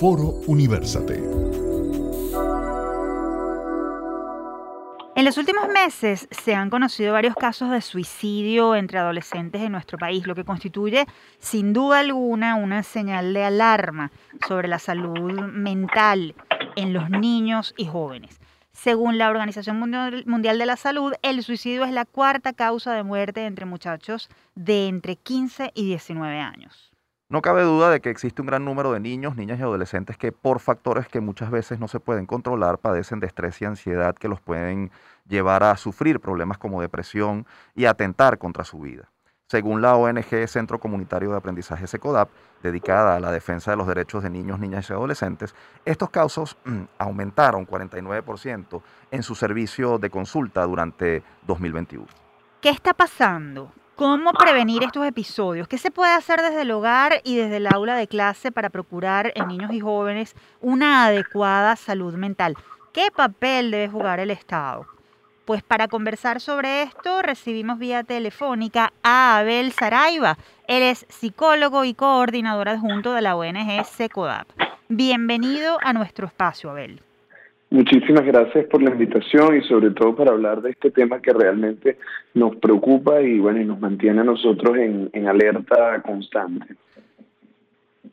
Foro Universate. En los últimos meses se han conocido varios casos de suicidio entre adolescentes en nuestro país, lo que constituye sin duda alguna una señal de alarma sobre la salud mental en los niños y jóvenes. Según la Organización Mundial de la Salud, el suicidio es la cuarta causa de muerte entre muchachos de entre 15 y 19 años. No cabe duda de que existe un gran número de niños, niñas y adolescentes que por factores que muchas veces no se pueden controlar padecen de estrés y ansiedad que los pueden llevar a sufrir problemas como depresión y atentar contra su vida. Según la ONG Centro Comunitario de Aprendizaje SECODAP, dedicada a la defensa de los derechos de niños, niñas y adolescentes, estos casos mm, aumentaron 49% en su servicio de consulta durante 2021. ¿Qué está pasando? ¿Cómo prevenir estos episodios? ¿Qué se puede hacer desde el hogar y desde el aula de clase para procurar en niños y jóvenes una adecuada salud mental? ¿Qué papel debe jugar el Estado? Pues para conversar sobre esto recibimos vía telefónica a Abel Saraiva. Él es psicólogo y coordinador adjunto de la ONG SECODAP. Bienvenido a nuestro espacio, Abel. Muchísimas gracias por la invitación y sobre todo para hablar de este tema que realmente nos preocupa y bueno y nos mantiene a nosotros en, en alerta constante.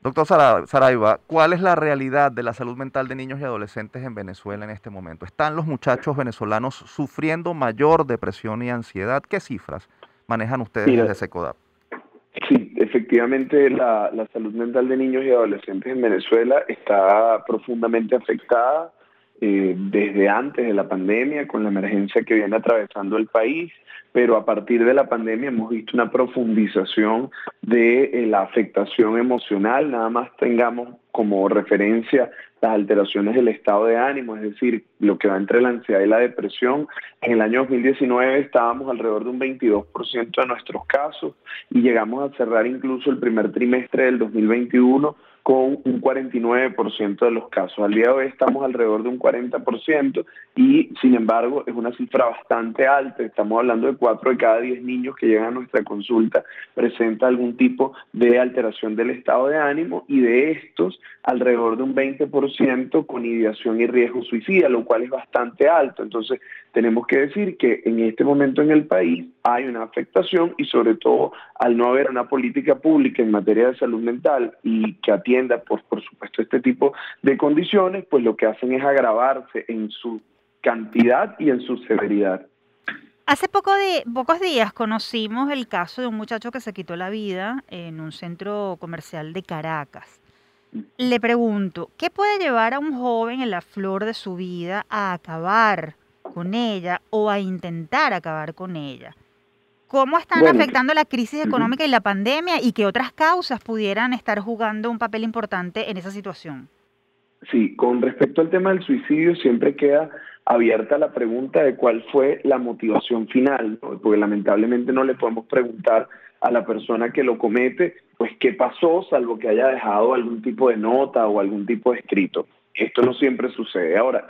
Doctor Saraiva, ¿cuál es la realidad de la salud mental de niños y adolescentes en Venezuela en este momento? ¿Están los muchachos venezolanos sufriendo mayor depresión y ansiedad? ¿Qué cifras manejan ustedes desde SECODAP? Sí, efectivamente la, la salud mental de niños y adolescentes en Venezuela está profundamente afectada eh, desde antes de la pandemia, con la emergencia que viene atravesando el país, pero a partir de la pandemia hemos visto una profundización de eh, la afectación emocional, nada más tengamos como referencia las alteraciones del estado de ánimo, es decir, lo que va entre la ansiedad y la depresión. En el año 2019 estábamos alrededor de un 22% de nuestros casos y llegamos a cerrar incluso el primer trimestre del 2021 con un 49% de los casos. Al día de hoy estamos alrededor de un 40% y sin embargo es una cifra bastante alta. Estamos hablando de 4 de cada 10 niños que llegan a nuestra consulta presenta algún tipo de alteración del estado de ánimo y de estos alrededor de un 20% con ideación y riesgo suicida, lo cual es bastante alto. Entonces tenemos que decir que en este momento en el país hay una afectación y sobre todo al no haber una política pública en materia de salud mental y que atienda por, por supuesto este tipo de condiciones, pues lo que hacen es agravarse en su cantidad y en su severidad. Hace poco de, pocos días conocimos el caso de un muchacho que se quitó la vida en un centro comercial de Caracas. Le pregunto, ¿qué puede llevar a un joven en la flor de su vida a acabar con ella o a intentar acabar con ella. ¿Cómo están afectando la crisis económica y la pandemia y qué otras causas pudieran estar jugando un papel importante en esa situación? Sí, con respecto al tema del suicidio siempre queda abierta la pregunta de cuál fue la motivación final, porque lamentablemente no le podemos preguntar a la persona que lo comete, pues qué pasó, salvo que haya dejado algún tipo de nota o algún tipo de escrito. Esto no siempre sucede. Ahora,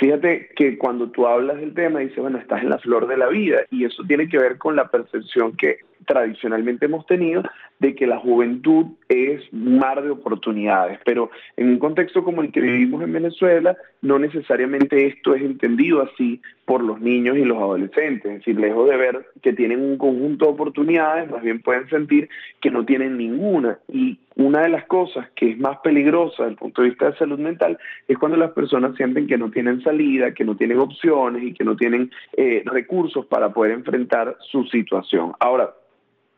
Fíjate que cuando tú hablas del tema, dices, bueno, estás en la flor de la vida y eso tiene que ver con la percepción que tradicionalmente hemos tenido de que la juventud es un mar de oportunidades, pero en un contexto como el que vivimos en Venezuela, no necesariamente esto es entendido así por los niños y los adolescentes, es decir, lejos de ver que tienen un conjunto de oportunidades, más bien pueden sentir que no tienen ninguna. Y una de las cosas que es más peligrosa desde el punto de vista de salud mental es cuando las personas sienten que no tienen salida, que no tienen opciones y que no tienen eh, recursos para poder enfrentar su situación. Ahora,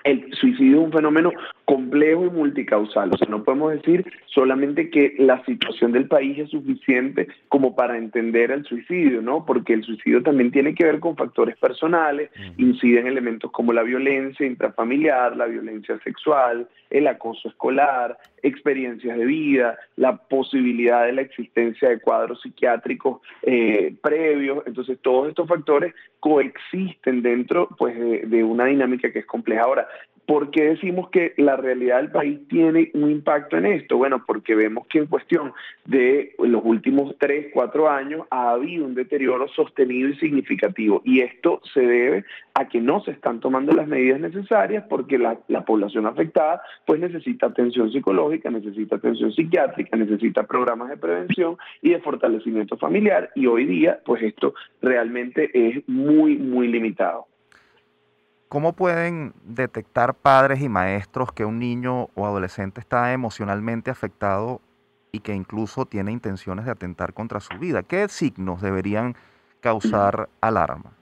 el suicidio es un fenómeno complejo y multicausal. O sea, no podemos decir solamente que la situación del país es suficiente como para entender el suicidio, ¿no? Porque el suicidio también tiene que ver con factores personales, inciden elementos como la violencia intrafamiliar, la violencia sexual, el acoso escolar, experiencias de vida, la posibilidad de la existencia de cuadros psiquiátricos eh, previos. Entonces, todos estos factores coexisten dentro pues, de una dinámica que es compleja. Ahora, ¿Por qué decimos que la realidad del país tiene un impacto en esto? Bueno, porque vemos que en cuestión de los últimos tres, cuatro años ha habido un deterioro sostenido y significativo. Y esto se debe a que no se están tomando las medidas necesarias porque la, la población afectada pues necesita atención psicológica, necesita atención psiquiátrica, necesita programas de prevención y de fortalecimiento familiar. Y hoy día pues esto realmente es muy, muy limitado. ¿Cómo pueden detectar padres y maestros que un niño o adolescente está emocionalmente afectado y que incluso tiene intenciones de atentar contra su vida? ¿Qué signos deberían causar alarma?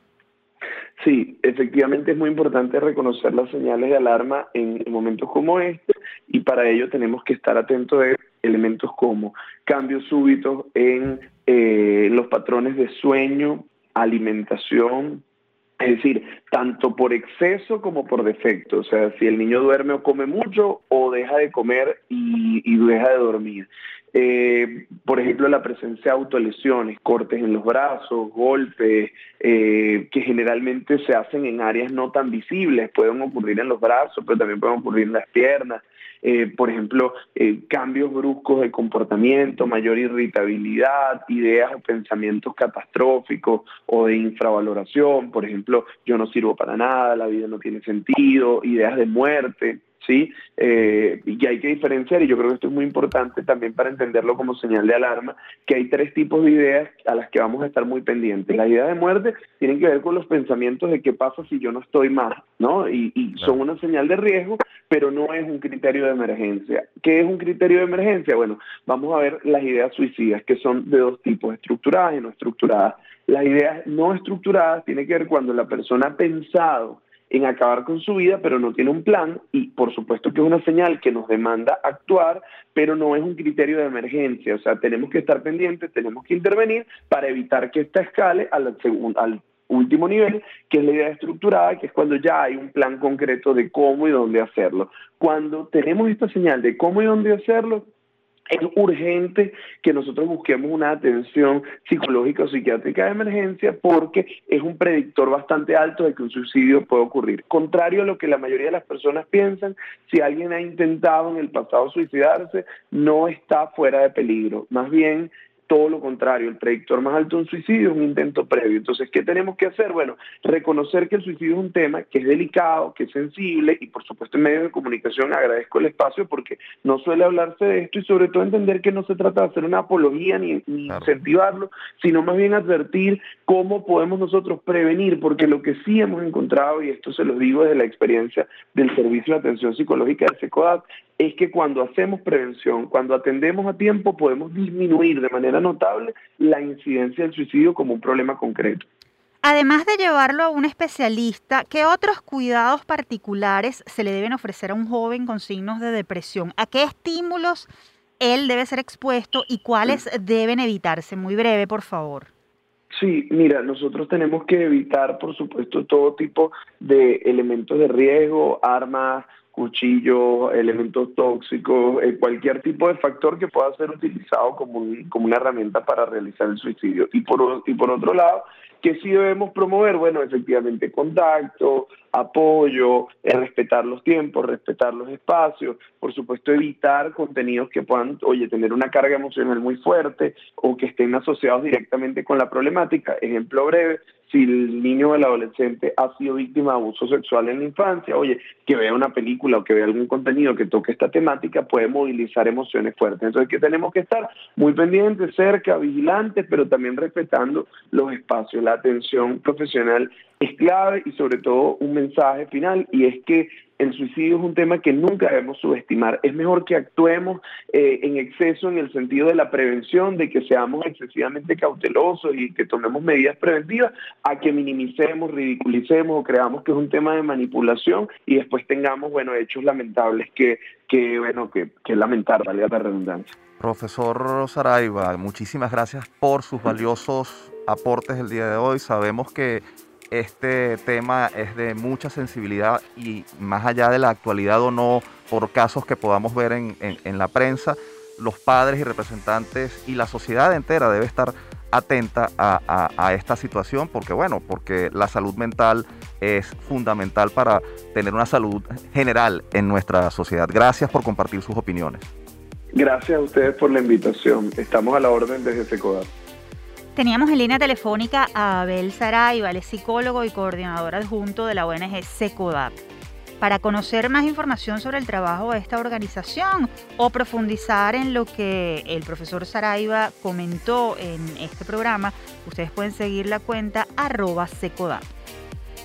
Sí, efectivamente es muy importante reconocer las señales de alarma en momentos como este y para ello tenemos que estar atentos a elementos como cambios súbitos en eh, los patrones de sueño, alimentación, es decir, tanto por exceso como por defecto. O sea, si el niño duerme o come mucho o deja de comer y, deja de dormir. Eh, por ejemplo, la presencia de autolesiones, cortes en los brazos, golpes, eh, que generalmente se hacen en áreas no tan visibles, pueden ocurrir en los brazos, pero también pueden ocurrir en las piernas. Eh, por ejemplo, eh, cambios bruscos de comportamiento, mayor irritabilidad, ideas o pensamientos catastróficos o de infravaloración, por ejemplo, yo no sirvo para nada, la vida no tiene sentido, ideas de muerte. ¿Sí? Eh, y hay que diferenciar, y yo creo que esto es muy importante también para entenderlo como señal de alarma, que hay tres tipos de ideas a las que vamos a estar muy pendientes. Las ideas de muerte tienen que ver con los pensamientos de qué pasa si yo no estoy más, ¿no? Y, y son una señal de riesgo, pero no es un criterio de emergencia. ¿Qué es un criterio de emergencia? Bueno, vamos a ver las ideas suicidas, que son de dos tipos, estructuradas y no estructuradas. Las ideas no estructuradas tienen que ver cuando la persona ha pensado en acabar con su vida, pero no tiene un plan y por supuesto que es una señal que nos demanda actuar, pero no es un criterio de emergencia, o sea, tenemos que estar pendientes, tenemos que intervenir para evitar que esta escale al, al último nivel, que es la idea estructurada, que es cuando ya hay un plan concreto de cómo y dónde hacerlo. Cuando tenemos esta señal de cómo y dónde hacerlo, es urgente que nosotros busquemos una atención psicológica o psiquiátrica de emergencia porque es un predictor bastante alto de que un suicidio puede ocurrir. Contrario a lo que la mayoría de las personas piensan, si alguien ha intentado en el pasado suicidarse, no está fuera de peligro. Más bien todo lo contrario, el predictor más alto de un suicidio es un intento previo. Entonces, ¿qué tenemos que hacer? Bueno, reconocer que el suicidio es un tema que es delicado, que es sensible y por supuesto en medios de comunicación agradezco el espacio porque no suele hablarse de esto y sobre todo entender que no se trata de hacer una apología ni, incentivarlo, sino más bien advertir cómo podemos nosotros prevenir, porque lo que sí hemos encontrado, y esto se lo digo desde la experiencia del Servicio de Atención Psicológica del SECODAT, es que cuando hacemos prevención, cuando atendemos a tiempo, podemos disminuir de manera notable la incidencia del suicidio como un problema concreto. Además de llevarlo a un especialista, ¿qué otros cuidados particulares se le deben ofrecer a un joven con signos de depresión? ¿A qué estímulos él debe ser expuesto y cuáles deben evitarse? Muy breve, por favor. Sí, mira, nosotros tenemos que evitar, por supuesto, todo tipo de elementos de riesgo, armas, cuchillos, elementos tóxicos, eh, cualquier tipo de factor que pueda ser utilizado como, como una herramienta para realizar el suicidio. Y por, y por otro lado, que sí debemos promover, bueno, efectivamente contacto, apoyo, eh, respetar los tiempos, respetar los espacios, por supuesto evitar contenidos que puedan, oye, tener una carga emocional muy fuerte o que estén asociados directamente con la problemática. Ejemplo breve, si el niño o el adolescente ha sido víctima de abuso sexual en la infancia, oye, que vea una película o que vea algún contenido que toque esta temática puede movilizar emociones fuertes. Entonces, que tenemos que estar muy pendientes, cerca, vigilantes, pero también respetando los espacios. La atención profesional es clave y sobre todo un mensaje final y es que el suicidio es un tema que nunca debemos subestimar. Es mejor que actuemos eh, en exceso en el sentido de la prevención, de que seamos excesivamente cautelosos y que tomemos medidas preventivas, a que minimicemos, ridiculicemos o creamos que es un tema de manipulación y después tengamos, bueno, hechos lamentables que, que bueno, que, que lamentar, valga la redundancia. Profesor Saraiva, muchísimas gracias por sus valiosos aportes el día de hoy. Sabemos que este tema es de mucha sensibilidad y más allá de la actualidad o no, por casos que podamos ver en, la prensa, los padres y representantes y la sociedad entera debe estar atenta a, esta situación porque bueno, porque la salud mental es fundamental para tener una salud general en nuestra sociedad. Gracias por compartir sus opiniones. Gracias a ustedes por la invitación. Estamos a la orden desde Secodar. Teníamos en línea telefónica a Abel Saraiva, es psicólogo y coordinador adjunto de la ONG SECODAP. Para conocer más información sobre el trabajo de esta organización o profundizar en lo que el profesor Saraiva comentó en este programa, ustedes pueden seguir la cuenta arroba secodap.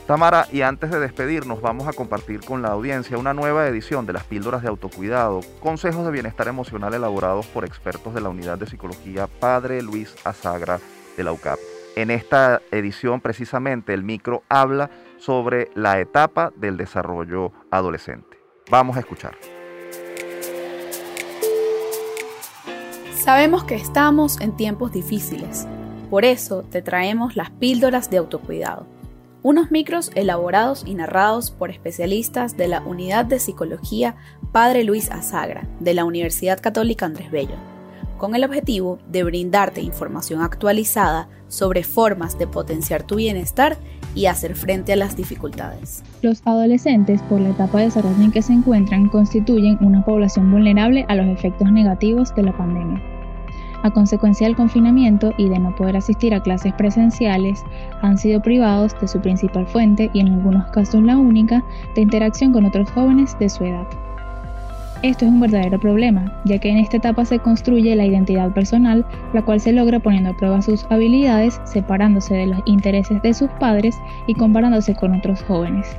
Tamara, y antes de despedirnos, vamos a compartir con la audiencia una nueva edición de las píldoras de autocuidado, consejos de bienestar emocional elaborados por expertos de la Unidad de Psicología Padre Luis Azagra de la UCAP. En esta edición precisamente el micro habla sobre la etapa del desarrollo adolescente. Vamos a escuchar. Sabemos que estamos en tiempos difíciles, por eso te traemos las píldoras de autocuidado, unos micros elaborados y narrados por especialistas de la Unidad de Psicología Padre Luis Azagra de la Universidad Católica Andrés Bello con el objetivo de brindarte información actualizada sobre formas de potenciar tu bienestar y hacer frente a las dificultades. Los adolescentes, por la etapa de desarrollo en que se encuentran, constituyen una población vulnerable a los efectos negativos de la pandemia. a consecuencia del confinamiento y de no poder asistir a clases presenciales, han sido privados de su principal fuente y en algunos casos la única de interacción con otros jóvenes de su edad. Esto es un verdadero problema, ya que en esta etapa se construye la identidad personal, la cual se logra poniendo a prueba sus habilidades, separándose de los intereses de sus padres y comparándose con otros jóvenes.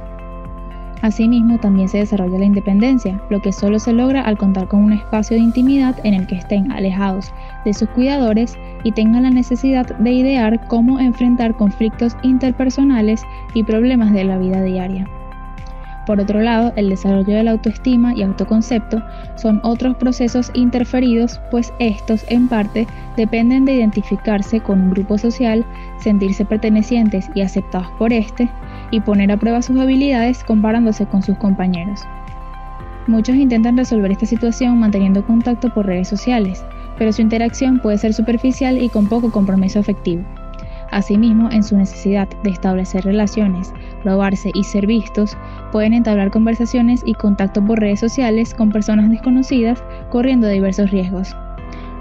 Asimismo, también se desarrolla la independencia, lo que solo se logra al contar con un espacio de intimidad en el que estén alejados de sus cuidadores y tengan la necesidad de idear cómo enfrentar conflictos interpersonales y problemas de la vida diaria. Por otro lado, el desarrollo de la autoestima y autoconcepto son otros procesos interferidos, pues estos en parte dependen de identificarse con un grupo social, sentirse pertenecientes y aceptados por este, y poner a prueba sus habilidades comparándose con sus compañeros. Muchos intentan resolver esta situación manteniendo contacto por redes sociales, pero su interacción puede ser superficial y con poco compromiso afectivo. Asimismo, en su necesidad de establecer relaciones, probarse y ser vistos, pueden entablar conversaciones y contacto por redes sociales con personas desconocidas, corriendo diversos riesgos.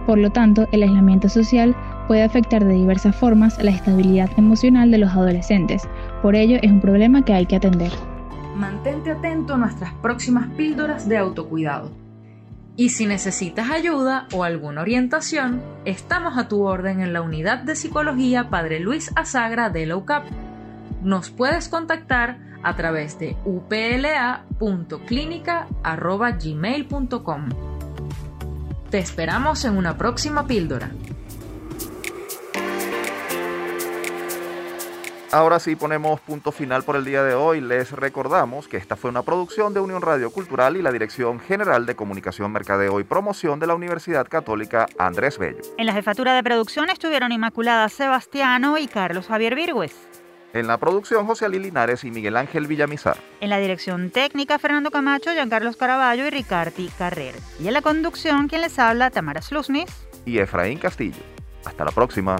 Por lo tanto, el aislamiento social puede afectar de diversas formas la estabilidad emocional de los adolescentes. Por ello, es un problema que hay que atender. Mantente atento a nuestras próximas píldoras de autocuidado. Y si necesitas ayuda o alguna orientación, estamos a tu orden en la unidad de psicología Padre Luis Azagra de la UCAP. Nos puedes contactar a través de upla.clinica.gmail.com. Te esperamos en una próxima píldora. Ahora sí ponemos punto final por el día de hoy. Les recordamos que esta fue una producción de Unión Radio Cultural y la Dirección General de Comunicación, Mercadeo y Promoción de la Universidad Católica Andrés Bello. En la jefatura de producción estuvieron Inmaculada Sebastiano y Carlos Javier Virgües. En la producción, José Ali Linares y Miguel Ángel Villamizar. En la dirección técnica, Fernando Camacho, Giancarlos Caraballo y Ricardi Carrer. Y en la conducción, quien les habla, Tamara Slusnis y Efraín Castillo. Hasta la próxima.